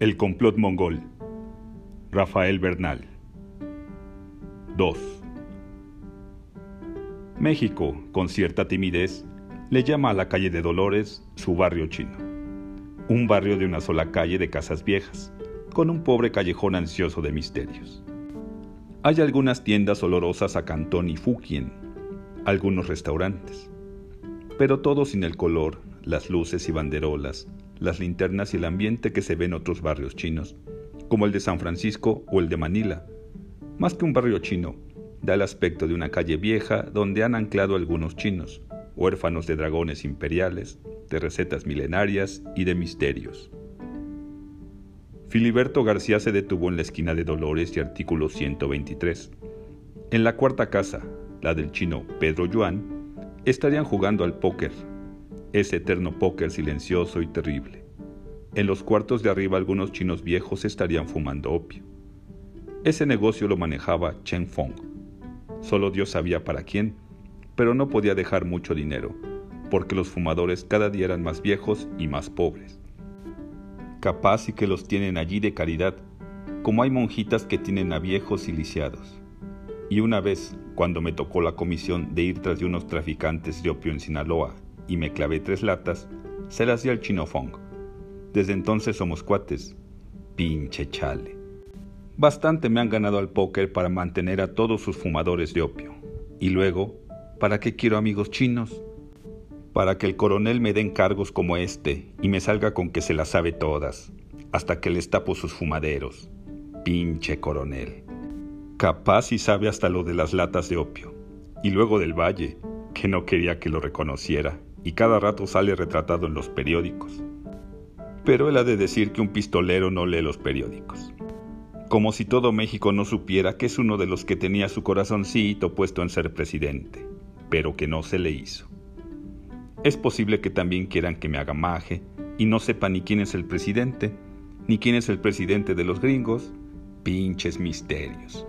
El complot mongol. Rafael Bernal. 2. México, con cierta timidez, le llama a la calle de Dolores su barrio chino. Un barrio de una sola calle de casas viejas, con un pobre callejón ansioso de misterios. Hay algunas tiendas olorosas a Cantón y Fukien, algunos restaurantes, pero todo sin el color, las luces y banderolas, las linternas y el ambiente que se ve en otros barrios chinos, como el de San Francisco o el de Manila. Más que un barrio chino, da el aspecto de una calle vieja donde han anclado algunos chinos, huérfanos de dragones imperiales, de recetas milenarias y de misterios. Filiberto García se detuvo en la esquina de Dolores y artículo 123. En la cuarta casa, la del chino Pedro Yuan, estarían jugando al póker, ese eterno póker silencioso y terrible. En los cuartos de arriba algunos chinos viejos estarían fumando opio. Ese negocio lo manejaba Chen Fong. Solo Dios sabía para quién, pero no podía dejar mucho dinero, porque los fumadores cada día eran más viejos y más pobres. Capaz y que los tienen allí de caridad, como hay monjitas que tienen a viejos y lisiados. Y una vez, cuando me tocó la comisión de ir tras de unos traficantes de opio en Sinaloa y me clavé tres latas, se las di al chino Fong. Desde entonces somos cuates. Pinche chale. Bastante me han ganado al póker para mantener a todos sus fumadores de opio. Y luego, ¿para qué quiero amigos chinos? Para que el coronel me dé encargos como este y me salga con que se las sabe todas, hasta que les tapo sus fumaderos. Pinche coronel. Capaz y sabe hasta lo de las latas de opio. Y luego del valle, que no quería que lo reconociera, y cada rato sale retratado en los periódicos. Pero él ha de decir que un pistolero no lee los periódicos como si todo México no supiera que es uno de los que tenía su corazoncito puesto en ser presidente, pero que no se le hizo. Es posible que también quieran que me haga maje y no sepa ni quién es el presidente, ni quién es el presidente de los gringos, pinches misterios.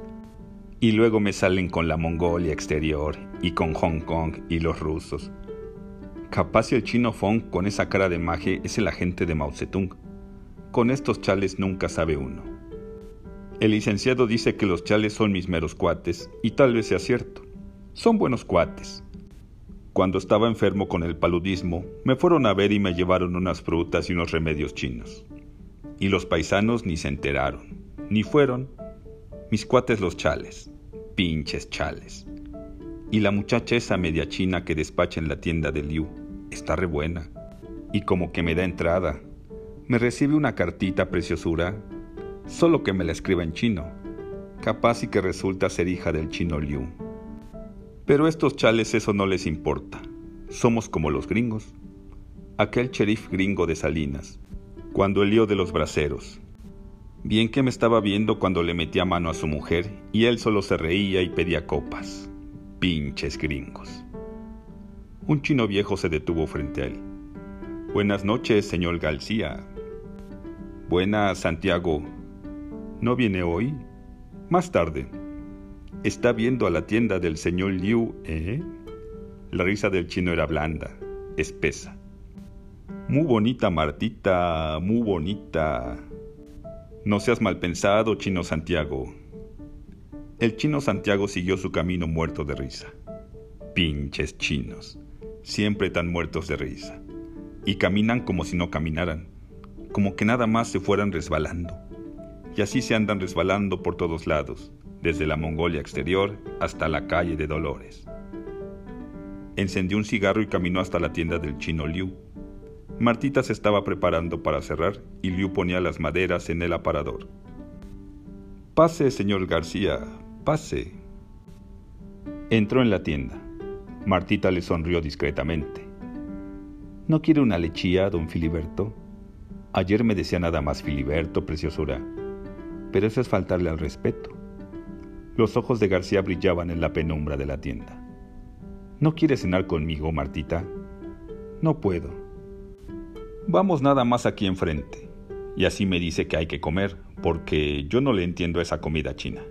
Y luego me salen con la Mongolia exterior y con Hong Kong y los rusos. Capaz si el chino Fong con esa cara de maje es el agente de Mao Zedong. Con estos chales nunca sabe uno. El licenciado dice que los chales son mis meros cuates, y tal vez sea cierto. Son buenos cuates. Cuando estaba enfermo con el paludismo, me fueron a ver y me llevaron unas frutas y unos remedios chinos. Y los paisanos ni se enteraron, ni fueron. Mis cuates los chales, pinches chales. Y la muchacha esa media china que despacha en la tienda de Liu, está re buena. Y como que me da entrada. Me recibe una cartita preciosura solo que me la escriba en chino, capaz y que resulta ser hija del chino Liu. Pero a estos chales eso no les importa, somos como los gringos. Aquel sheriff gringo de Salinas, cuando el lío de los braceros. Bien que me estaba viendo cuando le metía mano a su mujer y él solo se reía y pedía copas. Pinches gringos. Un chino viejo se detuvo frente a él. Buenas noches, señor García. Buenas, Santiago, ¿No viene hoy? Más tarde. Está viendo a la tienda del señor Liu, ¿eh? La risa del chino era blanda, espesa. Muy bonita, Martita, muy bonita. No seas mal pensado, chino Santiago. El chino Santiago siguió su camino muerto de risa. Pinches chinos, siempre tan muertos de risa. Y caminan como si no caminaran, como que nada más se fueran resbalando y así se andan resbalando por todos lados, desde la Mongolia exterior hasta la calle de Dolores. Encendió un cigarro y caminó hasta la tienda del chino Liu. Martita se estaba preparando para cerrar y Liu ponía las maderas en el aparador. Pase, señor García, pase. Entró en la tienda. Martita le sonrió discretamente. ¿No quiere una lechía, don Filiberto? Ayer me decía nada más Filiberto, preciosura pero eso es faltarle al respeto. Los ojos de García brillaban en la penumbra de la tienda. ¿No quieres cenar conmigo, Martita? No puedo. Vamos nada más aquí enfrente. Y así me dice que hay que comer, porque yo no le entiendo esa comida china.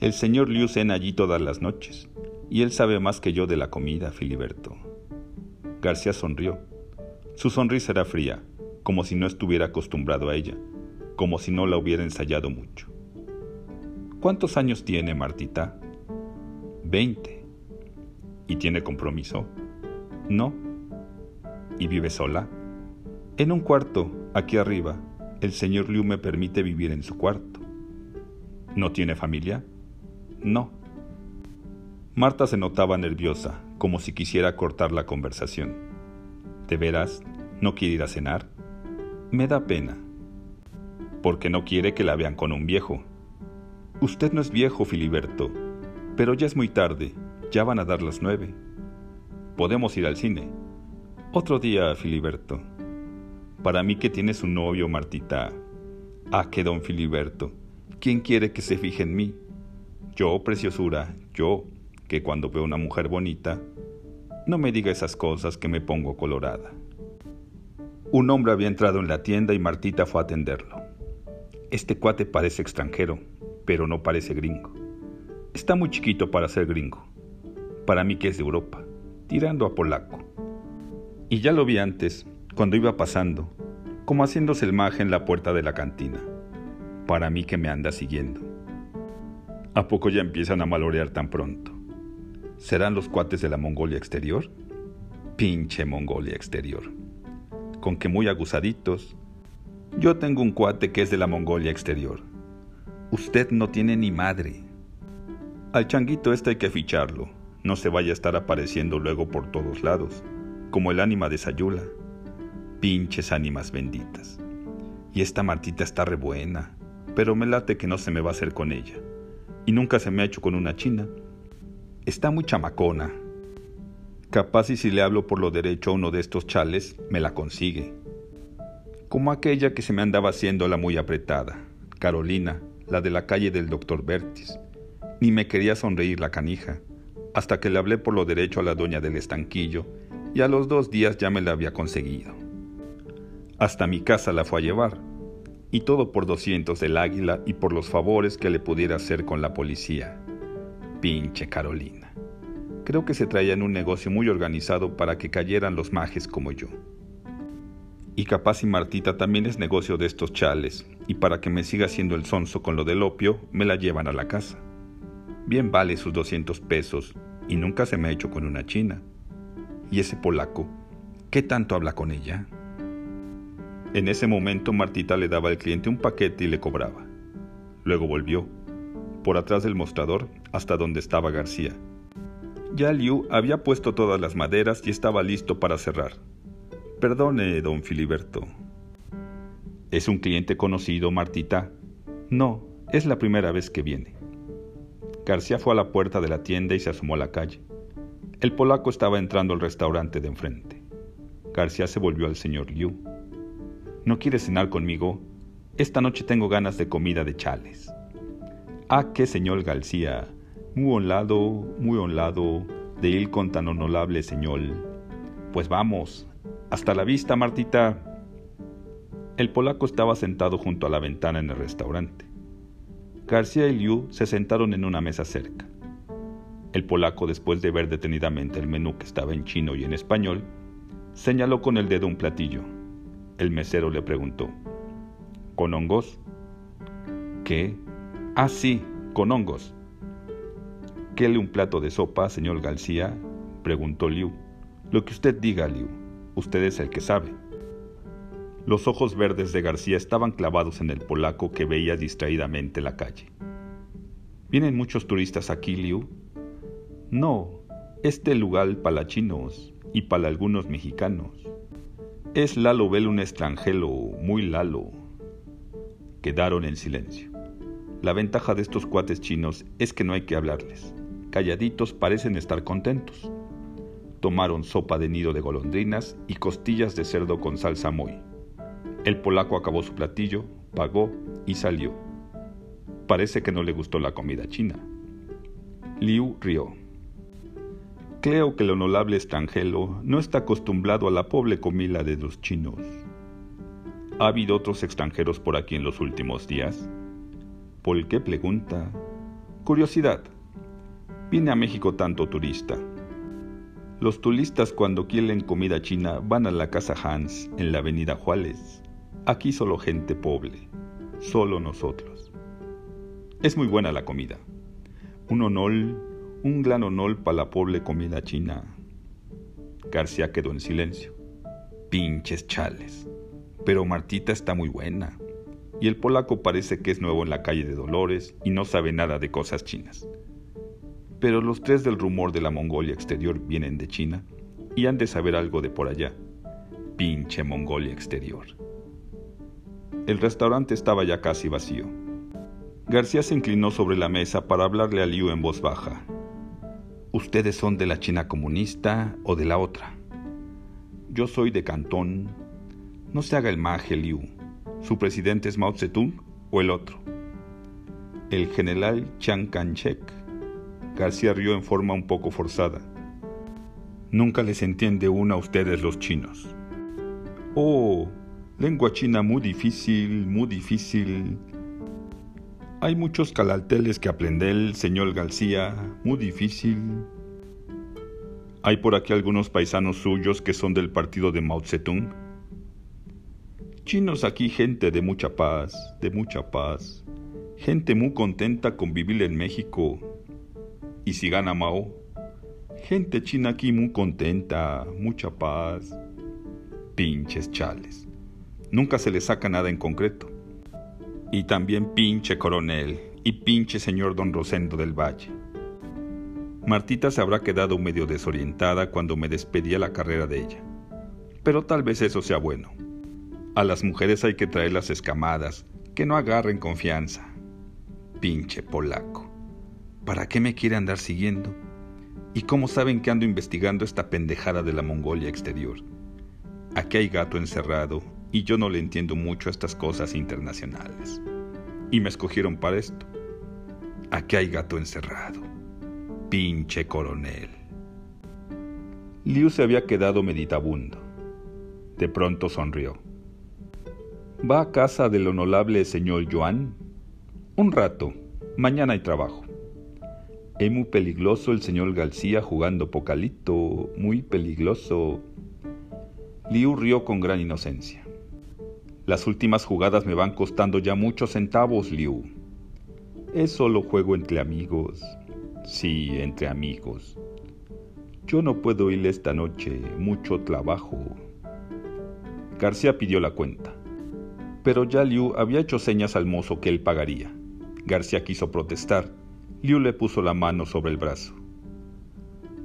El señor Liu cena allí todas las noches, y él sabe más que yo de la comida, Filiberto. García sonrió. Su sonrisa era fría, como si no estuviera acostumbrado a ella, como si no la hubiera ensayado mucho. ¿Cuántos años tiene Martita? Veinte. ¿Y tiene compromiso? No. ¿Y vive sola? En un cuarto, aquí arriba, el señor Liu me permite vivir en su cuarto. ¿No tiene familia? No. Marta se notaba nerviosa, como si quisiera cortar la conversación. ¿De veras? ¿No quiere ir a cenar? Me da pena. Porque no quiere que la vean con un viejo. Usted no es viejo, Filiberto, pero ya es muy tarde, ya van a dar las nueve. Podemos ir al cine. Otro día, Filiberto. Para mí que tienes un novio, Martita. Ah, que don Filiberto. ¿Quién quiere que se fije en mí? Yo, preciosura, yo, que cuando veo una mujer bonita, no me diga esas cosas que me pongo colorada. Un hombre había entrado en la tienda y Martita fue a atenderlo. Este cuate parece extranjero, pero no parece gringo. Está muy chiquito para ser gringo. Para mí que es de Europa, tirando a polaco. Y ya lo vi antes, cuando iba pasando, como haciéndose el maje en la puerta de la cantina. Para mí que me anda siguiendo. ¿A poco ya empiezan a malorear tan pronto? ¿Serán los cuates de la Mongolia exterior? Pinche Mongolia exterior. Con que muy aguzaditos. Yo tengo un cuate que es de la Mongolia exterior. Usted no tiene ni madre. Al changuito este hay que ficharlo. No se vaya a estar apareciendo luego por todos lados, como el ánima de Sayula. Pinches ánimas benditas. Y esta Martita está rebuena, pero me late que no se me va a hacer con ella. Y nunca se me ha hecho con una china. Está muy chamacona. Capaz y si le hablo por lo derecho a uno de estos chales, me la consigue. Como aquella que se me andaba haciendo la muy apretada, Carolina, la de la calle del doctor Bertis. Ni me quería sonreír la canija, hasta que le hablé por lo derecho a la doña del estanquillo, y a los dos días ya me la había conseguido. Hasta mi casa la fue a llevar, y todo por 200 del águila y por los favores que le pudiera hacer con la policía. Pinche Carolina. Creo que se traía en un negocio muy organizado para que cayeran los majes como yo. Y capaz y Martita también es negocio de estos chales, y para que me siga haciendo el sonso con lo del opio, me la llevan a la casa. Bien vale sus 200 pesos, y nunca se me ha hecho con una china. ¿Y ese polaco? ¿Qué tanto habla con ella? En ese momento Martita le daba al cliente un paquete y le cobraba. Luego volvió, por atrás del mostrador, hasta donde estaba García. Ya Liu había puesto todas las maderas y estaba listo para cerrar. Perdone, don Filiberto. ¿Es un cliente conocido, Martita? No, es la primera vez que viene. García fue a la puerta de la tienda y se asomó a la calle. El polaco estaba entrando al restaurante de enfrente. García se volvió al señor Liu. ¿No quieres cenar conmigo? Esta noche tengo ganas de comida de chales. Ah, qué señor García, muy honrado, muy honrado de ir con tan honorable señor. Pues vamos, hasta la vista, Martita. El polaco estaba sentado junto a la ventana en el restaurante. García y Liu se sentaron en una mesa cerca. El polaco, después de ver detenidamente el menú que estaba en chino y en español, señaló con el dedo un platillo. El mesero le preguntó, ¿Con hongos? ¿Qué? Ah, sí, con hongos. ¿Qué un plato de sopa, señor García? preguntó Liu. Lo que usted diga, Liu. Usted es el que sabe. Los ojos verdes de García estaban clavados en el polaco que veía distraídamente la calle. ¿Vienen muchos turistas aquí, Liu? No, este lugar para chinos y para algunos mexicanos. Es Lalo Bel un extranjero, muy Lalo. Quedaron en silencio. La ventaja de estos cuates chinos es que no hay que hablarles. Calladitos parecen estar contentos. Tomaron sopa de nido de golondrinas y costillas de cerdo con salsa muy. El polaco acabó su platillo, pagó y salió. Parece que no le gustó la comida china. Liu rió. Creo que el honorable extranjero no está acostumbrado a la pobre comida de los chinos. ¿Ha habido otros extranjeros por aquí en los últimos días? ¿Por qué pregunta? Curiosidad. Viene a México tanto turista. Los turistas cuando quieren comida china van a la casa Hans en la avenida Juárez. Aquí solo gente pobre, solo nosotros. Es muy buena la comida. Un honol, un gran honol para la pobre comida china. García quedó en silencio. Pinches chales. Pero Martita está muy buena. Y el polaco parece que es nuevo en la calle de Dolores y no sabe nada de cosas chinas pero los tres del rumor de la Mongolia exterior vienen de China y han de saber algo de por allá. Pinche Mongolia exterior. El restaurante estaba ya casi vacío. García se inclinó sobre la mesa para hablarle a Liu en voz baja. ¿Ustedes son de la China comunista o de la otra? Yo soy de Cantón. No se haga el maje, Liu. ¿Su presidente es Mao Zedong o el otro? El general Chiang Kai-shek García rió en forma un poco forzada. Nunca les entiende una a ustedes los chinos. Oh, lengua china muy difícil, muy difícil. Hay muchos calalteles que aprender, señor García, muy difícil. ¿Hay por aquí algunos paisanos suyos que son del partido de Mao Zedong? Chinos aquí, gente de mucha paz, de mucha paz. Gente muy contenta con vivir en México, y si gana Mao, gente china aquí muy contenta, mucha paz. Pinches chales. Nunca se le saca nada en concreto. Y también pinche coronel y pinche señor don Rosendo del Valle. Martita se habrá quedado medio desorientada cuando me despedía la carrera de ella. Pero tal vez eso sea bueno. A las mujeres hay que traerlas escamadas, que no agarren confianza. Pinche polaco. ¿Para qué me quiere andar siguiendo? ¿Y cómo saben que ando investigando esta pendejada de la Mongolia exterior? Aquí hay gato encerrado y yo no le entiendo mucho estas cosas internacionales. Y me escogieron para esto. Aquí hay gato encerrado. Pinche coronel. Liu se había quedado meditabundo. De pronto sonrió. ¿Va a casa del honorable señor Yuan? Un rato. Mañana hay trabajo. Es muy peligroso el señor García jugando pocalito, muy peligroso. Liu rió con gran inocencia. Las últimas jugadas me van costando ya muchos centavos, Liu. Es solo juego entre amigos. Sí, entre amigos. Yo no puedo ir esta noche, mucho trabajo. García pidió la cuenta. Pero ya Liu había hecho señas al mozo que él pagaría. García quiso protestar, Liu le puso la mano sobre el brazo.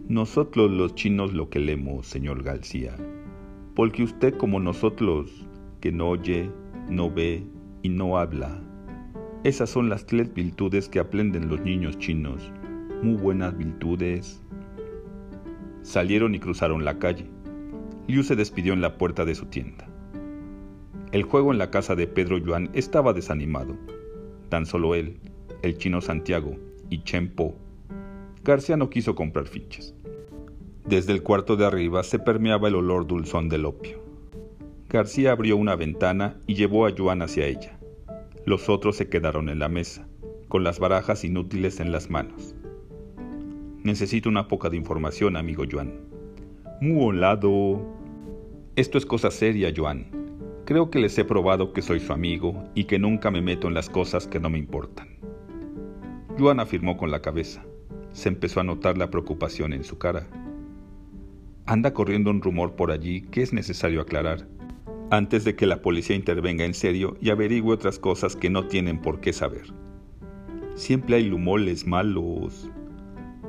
Nosotros los chinos lo queremos, señor García, porque usted como nosotros, que no oye, no ve y no habla, esas son las tres virtudes que aprenden los niños chinos, muy buenas virtudes. Salieron y cruzaron la calle. Liu se despidió en la puerta de su tienda. El juego en la casa de Pedro Yuan estaba desanimado. Tan solo él, el chino Santiago y Chempo. García no quiso comprar fichas. Desde el cuarto de arriba se permeaba el olor dulzón del opio. García abrió una ventana y llevó a Joan hacia ella. Los otros se quedaron en la mesa, con las barajas inútiles en las manos. Necesito una poca de información, amigo Joan. Muy holado. Esto es cosa seria, Joan. Creo que les he probado que soy su amigo y que nunca me meto en las cosas que no me importan. Juan afirmó con la cabeza. Se empezó a notar la preocupación en su cara. Anda corriendo un rumor por allí que es necesario aclarar, antes de que la policía intervenga en serio y averigüe otras cosas que no tienen por qué saber. Siempre hay lumoles malos.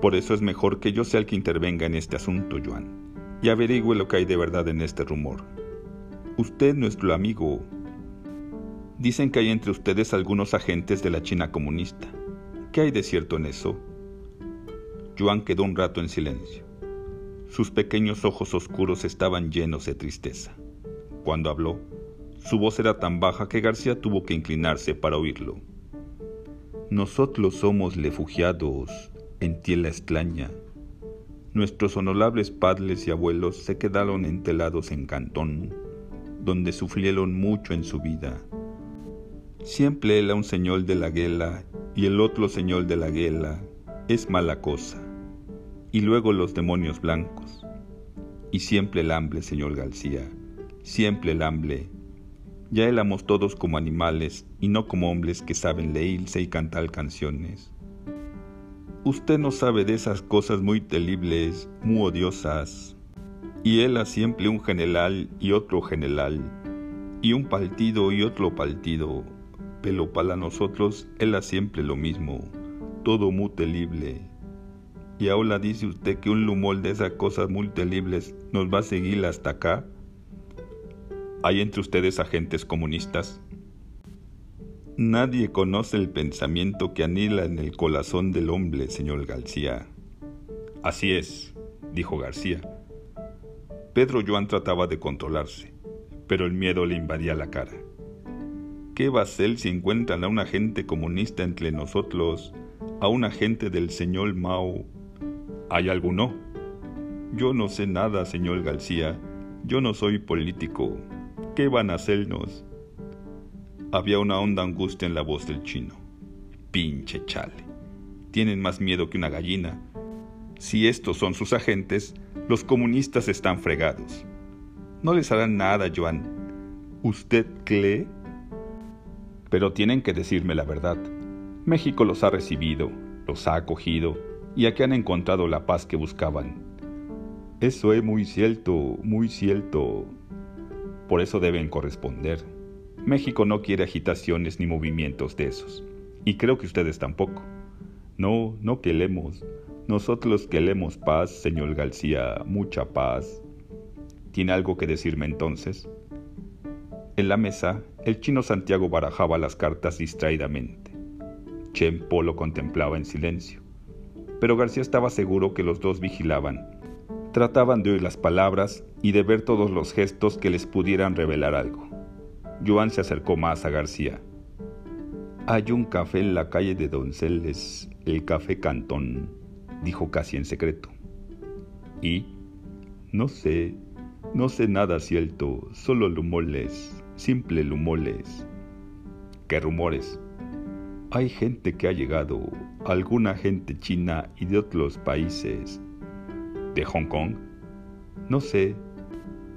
Por eso es mejor que yo sea el que intervenga en este asunto, Joan, y averigüe lo que hay de verdad en este rumor. Usted, nuestro amigo. Dicen que hay entre ustedes algunos agentes de la China comunista. ¿Qué hay de cierto en eso? Joan quedó un rato en silencio. Sus pequeños ojos oscuros estaban llenos de tristeza. Cuando habló, su voz era tan baja que García tuvo que inclinarse para oírlo. Nosotros somos refugiados en tierra extraña. Nuestros honorables padres y abuelos se quedaron entelados en Cantón, donde sufrieron mucho en su vida. Siempre era un señor de la guerra y el otro señor de la guerra es mala cosa, y luego los demonios blancos. Y siempre el hambre, señor García, siempre el hambre. Ya éramos todos como animales y no como hombres que saben leírse y cantar canciones. Usted no sabe de esas cosas muy terribles, muy odiosas. Y él siempre un general y otro general, y un partido y otro partido, pero para nosotros él siempre lo mismo, todo muy terrible. Y ahora dice usted que un lumol de esas cosas muy terribles nos va a seguir hasta acá. ¿Hay entre ustedes agentes comunistas? Nadie conoce el pensamiento que anila en el corazón del hombre, señor García. Así es, dijo García. Pedro Joan trataba de controlarse, pero el miedo le invadía la cara. ¿Qué va a hacer si encuentran a un agente comunista entre nosotros, a un agente del señor Mao ¿Hay alguno? Yo no sé nada, señor García. Yo no soy político. ¿Qué van a hacernos? Había una honda angustia en la voz del chino. Pinche chale. Tienen más miedo que una gallina. Si estos son sus agentes, los comunistas están fregados. No les harán nada, Joan. ¿Usted cree? Pero tienen que decirme la verdad. México los ha recibido, los ha acogido, y aquí han encontrado la paz que buscaban. Eso es muy cierto, muy cierto. Por eso deben corresponder. México no quiere agitaciones ni movimientos de esos. Y creo que ustedes tampoco. No, no queremos. Nosotros queremos paz, señor García, mucha paz. ¿Tiene algo que decirme entonces? En la mesa, el chino Santiago barajaba las cartas distraídamente. Chen Po lo contemplaba en silencio pero García estaba seguro que los dos vigilaban. Trataban de oír las palabras y de ver todos los gestos que les pudieran revelar algo. Joan se acercó más a García. Hay un café en la calle de Donceles, el Café Cantón, dijo casi en secreto. ¿Y? No sé, no sé nada cierto, solo rumores, simple rumores. ¿Qué rumores? Hay gente que ha llegado, alguna gente china y de otros países. ¿De Hong Kong? No sé.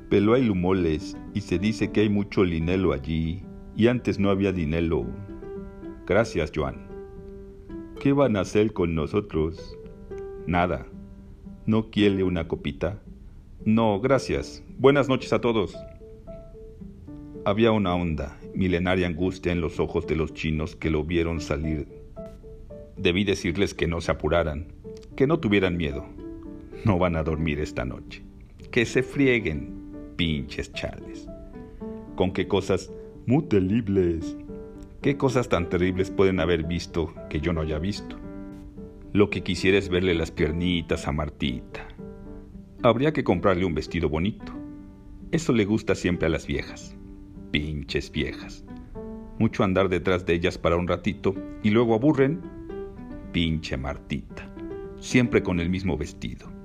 Pero hay lumoles y se dice que hay mucho dinero allí y antes no había dinero. Gracias, Joan. ¿Qué van a hacer con nosotros? Nada. ¿No quiere una copita? No, gracias. Buenas noches a todos. Había una honda, milenaria angustia en los ojos de los chinos que lo vieron salir. Debí decirles que no se apuraran, que no tuvieran miedo. No van a dormir esta noche. Que se frieguen, pinches chales. Con qué cosas muy terribles. ¿Qué cosas tan terribles pueden haber visto que yo no haya visto? Lo que quisiera es verle las piernitas a Martita. Habría que comprarle un vestido bonito. Eso le gusta siempre a las viejas. Pinches viejas. Mucho andar detrás de ellas para un ratito y luego aburren. Pinche Martita. Siempre con el mismo vestido.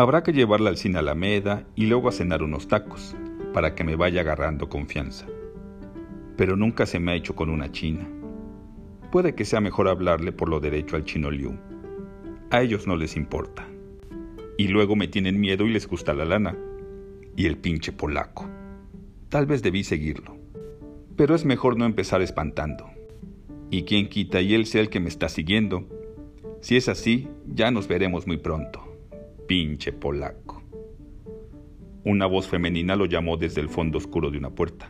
Habrá que llevarla al cine Alameda y luego a cenar unos tacos, para que me vaya agarrando confianza. Pero nunca se me ha hecho con una china. Puede que sea mejor hablarle por lo derecho al chino Liu. A ellos no les importa. Y luego me tienen miedo y les gusta la lana. Y el pinche polaco. Tal vez debí seguirlo. Pero es mejor no empezar espantando. Y quien quita y él sea el que me está siguiendo. Si es así, ya nos veremos muy pronto. Pinche polaco. Una voz femenina lo llamó desde el fondo oscuro de una puerta.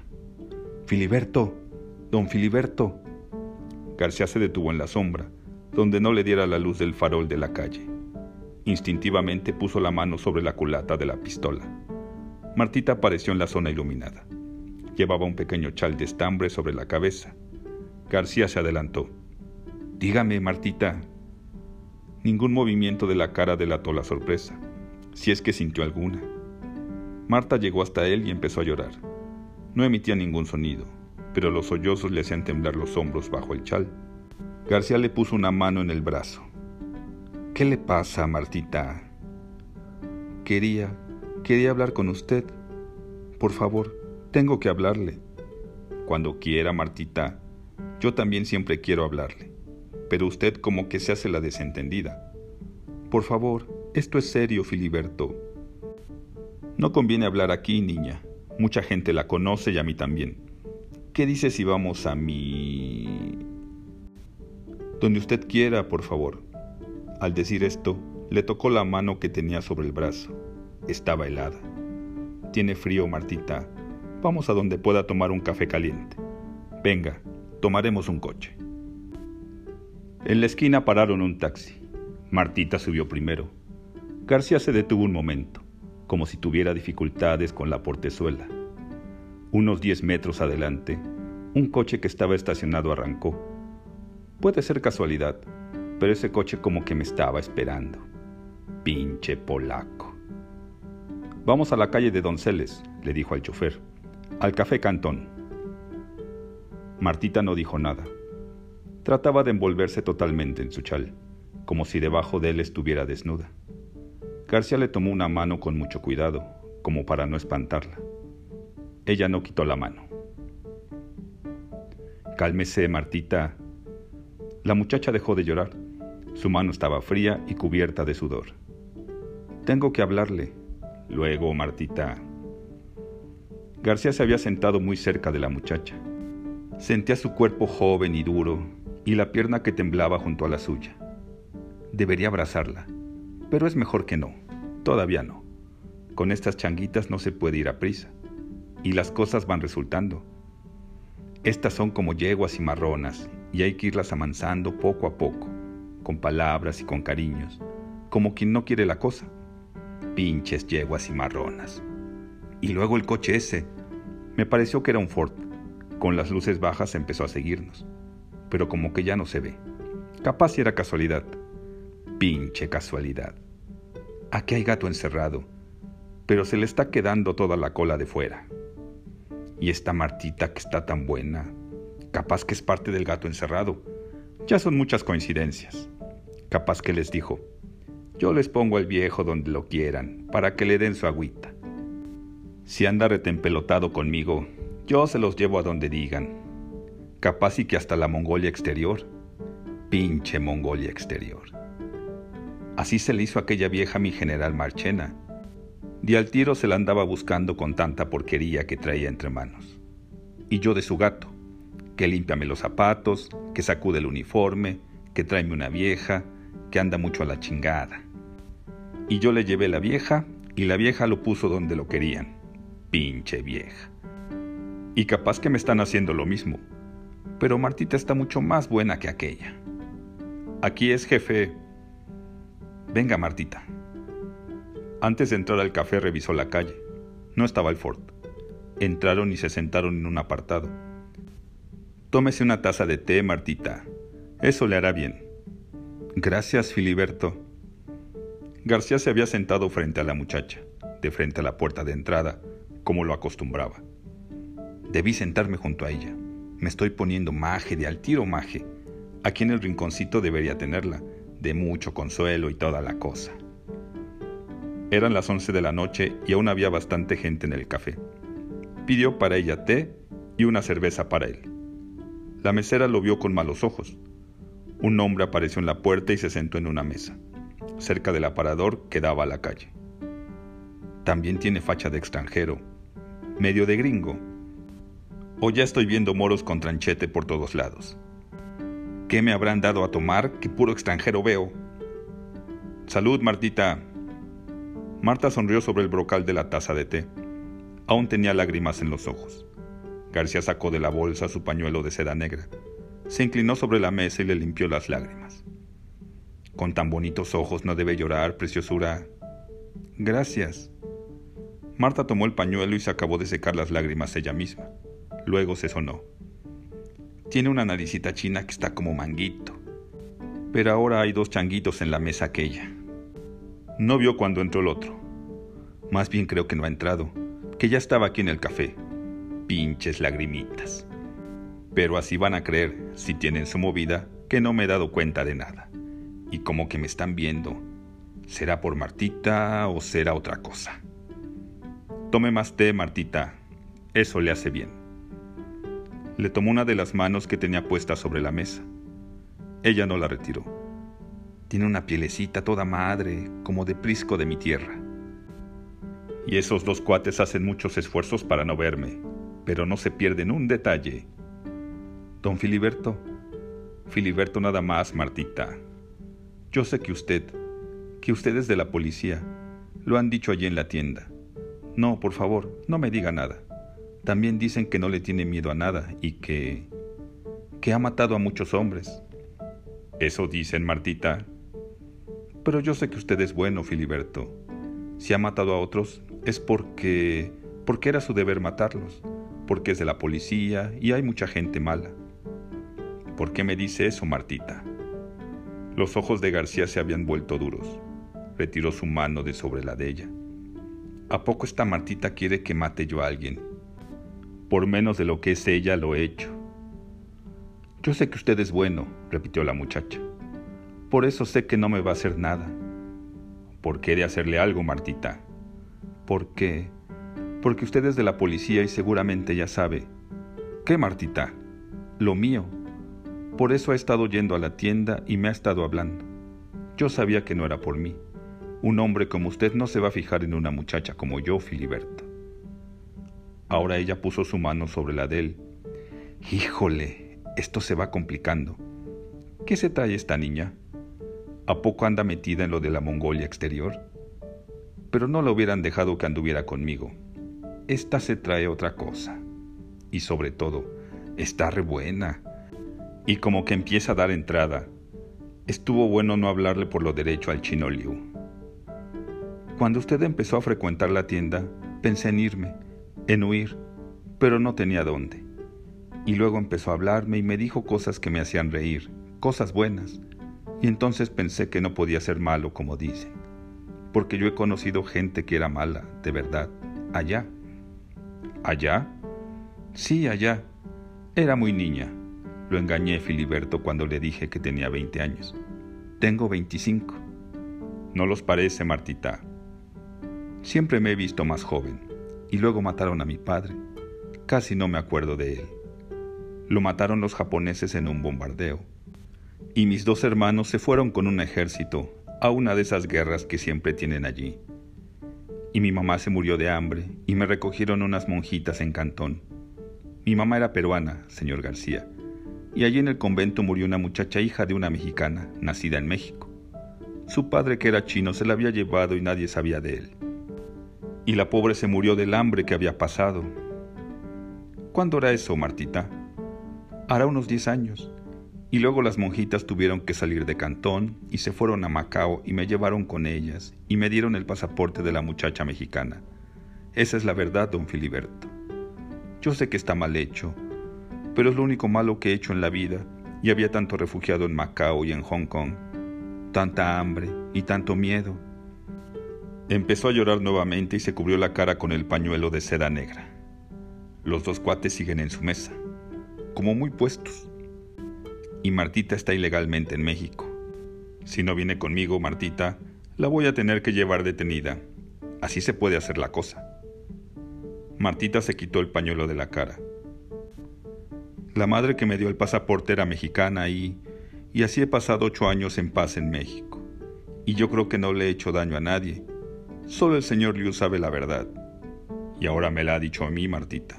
Filiberto, don Filiberto. García se detuvo en la sombra, donde no le diera la luz del farol de la calle. Instintivamente puso la mano sobre la culata de la pistola. Martita apareció en la zona iluminada. Llevaba un pequeño chal de estambre sobre la cabeza. García se adelantó. Dígame, Martita. Ningún movimiento de la cara delató la sorpresa, si es que sintió alguna. Marta llegó hasta él y empezó a llorar. No emitía ningún sonido, pero los sollozos le hacían temblar los hombros bajo el chal. García le puso una mano en el brazo. ¿Qué le pasa, Martita? Quería, Quería hablar con usted. Por favor, tengo que hablarle. Cuando quiera, Martita. Yo también siempre quiero hablarle. Pero usted como que se hace la desentendida. Por favor, esto es serio, Filiberto. No conviene hablar aquí, niña. Mucha gente la conoce y a mí también. ¿Qué dice si vamos a mi... Donde usted quiera, por favor. Al decir esto, le tocó la mano que tenía sobre el brazo. Estaba helada. Tiene frío, Martita. Vamos a donde pueda tomar un café caliente. Venga, tomaremos un coche. En la esquina pararon un taxi. Martita subió primero. García se detuvo un momento, como si tuviera dificultades con la portezuela. Unos diez metros adelante, un coche que estaba estacionado arrancó. Puede ser casualidad, pero ese coche como que me estaba esperando. Pinche polaco. Vamos a la calle de Donceles, le dijo al chofer. Al café Cantón. Martita no dijo nada. Trataba de envolverse totalmente en su chal, como si debajo de él estuviera desnuda. García le tomó una mano con mucho cuidado, como para no espantarla. Ella no quitó la mano. Cálmese, Martita. La muchacha dejó de llorar. Su mano estaba fría y cubierta de sudor. Tengo que hablarle. Luego, Martita. García se había sentado muy cerca de la muchacha. Sentía su cuerpo joven y duro y la pierna que temblaba junto a la suya. Debería abrazarla, pero es mejor que no. Todavía no. Con estas changuitas no se puede ir a prisa. Y las cosas van resultando. Estas son como yeguas y marronas, y hay que irlas amansando poco a poco, con palabras y con cariños, como quien no quiere la cosa. Pinches yeguas y marronas. Y luego el coche ese. Me pareció que era un Ford. Con las luces bajas empezó a seguirnos. Pero como que ya no se ve. Capaz si era casualidad. Pinche casualidad. Aquí hay gato encerrado, pero se le está quedando toda la cola de fuera. Y esta Martita que está tan buena, capaz que es parte del gato encerrado. Ya son muchas coincidencias. Capaz que les dijo, yo les pongo al viejo donde lo quieran, para que le den su agüita. Si anda retempelotado conmigo, yo se los llevo a donde digan. Capaz y que hasta la Mongolia exterior. Pinche Mongolia exterior. Así se le hizo aquella vieja mi general Marchena. Di al tiro se la andaba buscando con tanta porquería que traía entre manos. Y yo de su gato, que límpiame los zapatos, que sacude el uniforme, que tráeme una vieja, que anda mucho a la chingada. Y yo le llevé la vieja y la vieja lo puso donde lo querían. Pinche vieja. Y capaz que me están haciendo lo mismo. Pero Martita está mucho más buena que aquella. Aquí es jefe. Venga, Martita. Antes de entrar al café revisó la calle. No estaba el Ford. Entraron y se sentaron en un apartado. Tómese una taza de té, Martita. Eso le hará bien. Gracias, Filiberto. García se había sentado frente a la muchacha, de frente a la puerta de entrada, como lo acostumbraba. Debí sentarme junto a ella. Me estoy poniendo maje, de al tiro maje. Aquí en el rinconcito debería tenerla, de mucho consuelo y toda la cosa. Eran las once de la noche y aún había bastante gente en el café. Pidió para ella té y una cerveza para él. La mesera lo vio con malos ojos. Un hombre apareció en la puerta y se sentó en una mesa cerca del aparador que daba a la calle. También tiene facha de extranjero, medio de gringo. O ya estoy viendo moros con tranchete por todos lados. ¿Qué me habrán dado a tomar que puro extranjero veo? Salud, Martita. Marta sonrió sobre el brocal de la taza de té. Aún tenía lágrimas en los ojos. García sacó de la bolsa su pañuelo de seda negra. Se inclinó sobre la mesa y le limpió las lágrimas. Con tan bonitos ojos no debe llorar, preciosura. Gracias. Marta tomó el pañuelo y se acabó de secar las lágrimas ella misma. Luego se sonó. Tiene una naricita china que está como manguito. Pero ahora hay dos changuitos en la mesa aquella. No vio cuando entró el otro. Más bien creo que no ha entrado, que ya estaba aquí en el café. Pinches lagrimitas. Pero así van a creer, si tienen su movida, que no me he dado cuenta de nada y como que me están viendo. ¿Será por Martita o será otra cosa? Tome más té, Martita. Eso le hace bien. Le tomó una de las manos que tenía puesta sobre la mesa. Ella no la retiró. Tiene una pielecita toda madre, como de prisco de mi tierra. Y esos dos cuates hacen muchos esfuerzos para no verme, pero no se pierden un detalle. Don Filiberto, Filiberto nada más, Martita. Yo sé que usted, que usted es de la policía, lo han dicho allí en la tienda. No, por favor, no me diga nada. También dicen que no le tiene miedo a nada y que... que ha matado a muchos hombres. Eso dicen, Martita. Pero yo sé que usted es bueno, Filiberto. Si ha matado a otros es porque... porque era su deber matarlos, porque es de la policía y hay mucha gente mala. ¿Por qué me dice eso, Martita? Los ojos de García se habían vuelto duros. Retiró su mano de sobre la de ella. ¿A poco esta Martita quiere que mate yo a alguien? Por menos de lo que es ella lo he hecho. Yo sé que usted es bueno, repitió la muchacha. Por eso sé que no me va a hacer nada. ¿Por qué de hacerle algo, Martita? ¿Por qué? Porque usted es de la policía y seguramente ya sabe. ¿Qué, Martita? Lo mío. Por eso ha estado yendo a la tienda y me ha estado hablando. Yo sabía que no era por mí. Un hombre como usted no se va a fijar en una muchacha como yo, Filiberto. Ahora ella puso su mano sobre la de él. Híjole, esto se va complicando. ¿Qué se trae esta niña? ¿A poco anda metida en lo de la Mongolia exterior? Pero no la hubieran dejado que anduviera conmigo. Esta se trae otra cosa. Y sobre todo, está re buena. Y como que empieza a dar entrada. Estuvo bueno no hablarle por lo derecho al chino Liu. Cuando usted empezó a frecuentar la tienda, pensé en irme, en huir, pero no tenía dónde. Y luego empezó a hablarme y me dijo cosas que me hacían reír, cosas buenas. Y entonces pensé que no podía ser malo como dicen, porque yo he conocido gente que era mala, de verdad, allá. ¿Allá? Sí, allá. Era muy niña. Lo engañé Filiberto cuando le dije que tenía 20 años. Tengo 25. ¿No los parece, Martita? Siempre me he visto más joven, y luego mataron a mi padre. Casi no me acuerdo de él. Lo mataron los japoneses en un bombardeo. Y mis dos hermanos se fueron con un ejército a una de esas guerras que siempre tienen allí. Y mi mamá se murió de hambre y me recogieron unas monjitas en Cantón. Mi mamá era peruana, señor García, y allí en el convento murió una muchacha hija de una mexicana, nacida en México. Su padre, que era chino, se la había llevado y nadie sabía de él y la pobre se murió del hambre que había pasado. ¿Cuándo era eso, Martita? Hará unos diez años. Y luego las monjitas tuvieron que salir de Cantón y se fueron a Macao y me llevaron con ellas y me dieron el pasaporte de la muchacha mexicana. Esa es la verdad, don Filiberto. Yo sé que está mal hecho, pero es lo único malo que he hecho en la vida y había tanto refugiado en Macao y en Hong Kong, tanta hambre y tanto miedo Empezó a llorar nuevamente y se cubrió la cara con el pañuelo de seda negra. Los dos cuates siguen en su mesa, como muy puestos. Y Martita está ilegalmente en México. Si no viene conmigo, Martita, la voy a tener que llevar detenida. Así se puede hacer la cosa. Martita se quitó el pañuelo de la cara. La madre que me dio el pasaporte era mexicana y... y así he pasado ocho años en paz en México. Y yo creo que no le he hecho daño a nadie Solo el señor Liu sabe la verdad. Y ahora me la ha dicho a mí, Martita.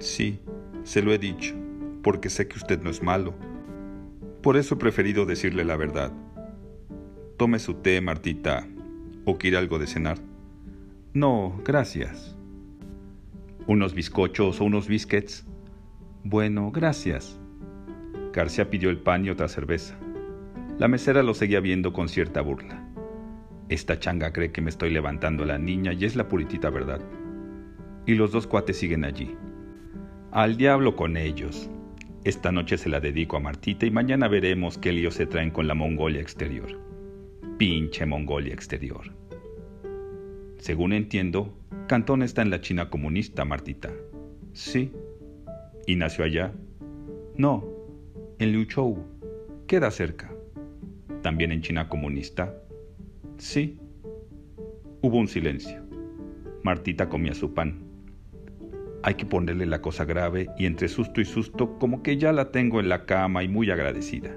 Sí, se lo he dicho, porque sé que usted no es malo. Por eso he preferido decirle la verdad. Tome su té, Martita, o quiere algo de cenar. No, gracias. ¿Unos bizcochos o unos biscuits? Bueno, gracias. García pidió el pan y otra cerveza. La mesera lo seguía viendo con cierta burla. Esta changa cree que me estoy levantando a la niña y es la puritita verdad. Y los dos cuates siguen allí. Al diablo con ellos. Esta noche se la dedico a Martita y mañana veremos qué lío se traen con la Mongolia exterior. Pinche Mongolia exterior. Según entiendo, Cantón está en la China comunista, Martita. Sí. ¿Y nació allá? No, en Liuzhou. Queda cerca. ¿También en China comunista? Sí. Hubo un silencio. Martita comía su pan. Hay que ponerle la cosa grave y entre susto y susto como que ya la tengo en la cama y muy agradecida.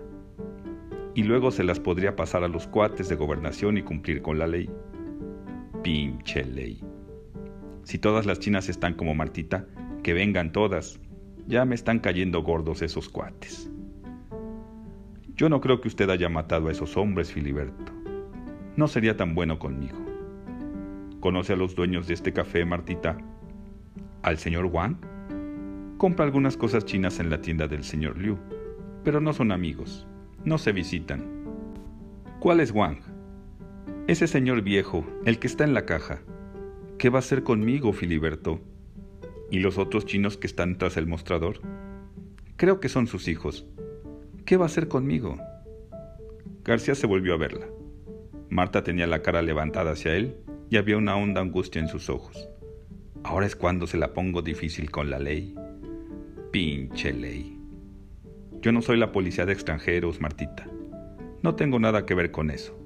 Y luego se las podría pasar a los cuates de gobernación y cumplir con la ley. Pinche ley. Si todas las chinas están como Martita, que vengan todas. Ya me están cayendo gordos esos cuates. Yo no creo que usted haya matado a esos hombres, Filiberto. No sería tan bueno conmigo. ¿Conoce a los dueños de este café, Martita? ¿Al señor Wang? Compra algunas cosas chinas en la tienda del señor Liu, pero no son amigos, no se visitan. ¿Cuál es Wang? Ese señor viejo, el que está en la caja. ¿Qué va a hacer conmigo, Filiberto? ¿Y los otros chinos que están tras el mostrador? Creo que son sus hijos. ¿Qué va a hacer conmigo? García se volvió a verla. Marta tenía la cara levantada hacia él y había una honda angustia en sus ojos. Ahora es cuando se la pongo difícil con la ley. Pinche ley. Yo no soy la policía de extranjeros, Martita. No tengo nada que ver con eso.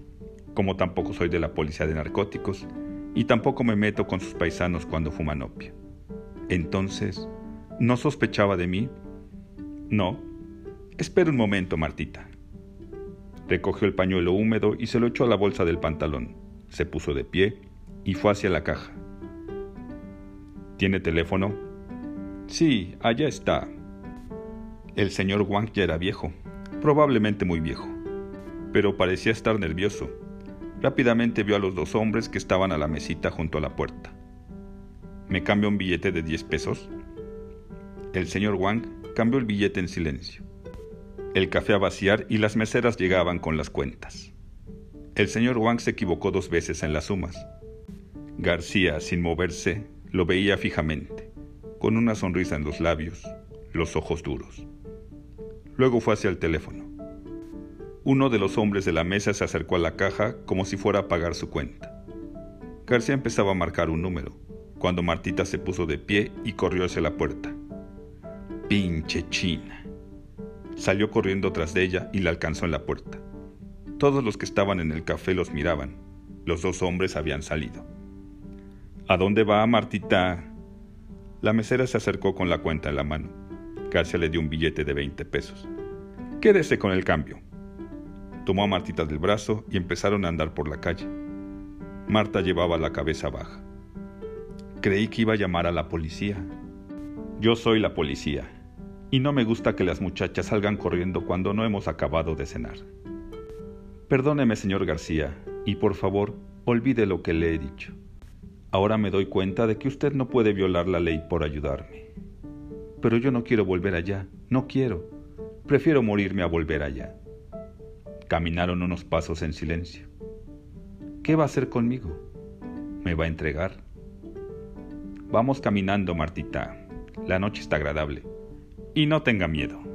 Como tampoco soy de la policía de narcóticos y tampoco me meto con sus paisanos cuando fuman opio. Entonces, ¿no sospechaba de mí? No. Espera un momento, Martita. Recogió el pañuelo húmedo y se lo echó a la bolsa del pantalón. Se puso de pie y fue hacia la caja. ¿Tiene teléfono? Sí, allá está. El señor Wang ya era viejo, probablemente muy viejo, pero parecía estar nervioso. Rápidamente vio a los dos hombres que estaban a la mesita junto a la puerta. ¿Me cambia un billete de 10 pesos? El señor Wang cambió el billete en silencio. El café a vaciar y las meseras llegaban con las cuentas. El señor Wang se equivocó dos veces en las sumas. García, sin moverse, lo veía fijamente con una sonrisa en los labios, los ojos duros. Luego fue hacia el teléfono. Uno de los hombres de la mesa se acercó a la caja como si fuera a pagar su cuenta. García empezaba a marcar un número, cuando Martita se puso de pie y corrió hacia la puerta. Pinche China. Salió corriendo tras de ella y la alcanzó en la puerta. Todos los que estaban en el café los miraban. Los dos hombres habían salido. ¿A dónde va, Martita? La mesera se acercó con la cuenta en la mano. García le dio un billete de 20 pesos. Quédese con el cambio. Tomó a Martita del brazo y empezaron a andar por la calle. Marta llevaba la cabeza baja. Creí que iba a llamar a la policía. Yo soy la policía, y no me gusta que las muchachas salgan corriendo cuando no hemos acabado de cenar. Perdóneme, señor García, y por favor, olvide lo que le he dicho. Ahora me doy cuenta de que usted no puede violar la ley por ayudarme. Pero yo no quiero volver allá, no quiero. Prefiero morirme a volver allá. Caminaron unos pasos en silencio. ¿Qué va a hacer conmigo? ¿Me va a entregar? Vamos caminando, Martita. La noche está agradable. Y no tenga miedo.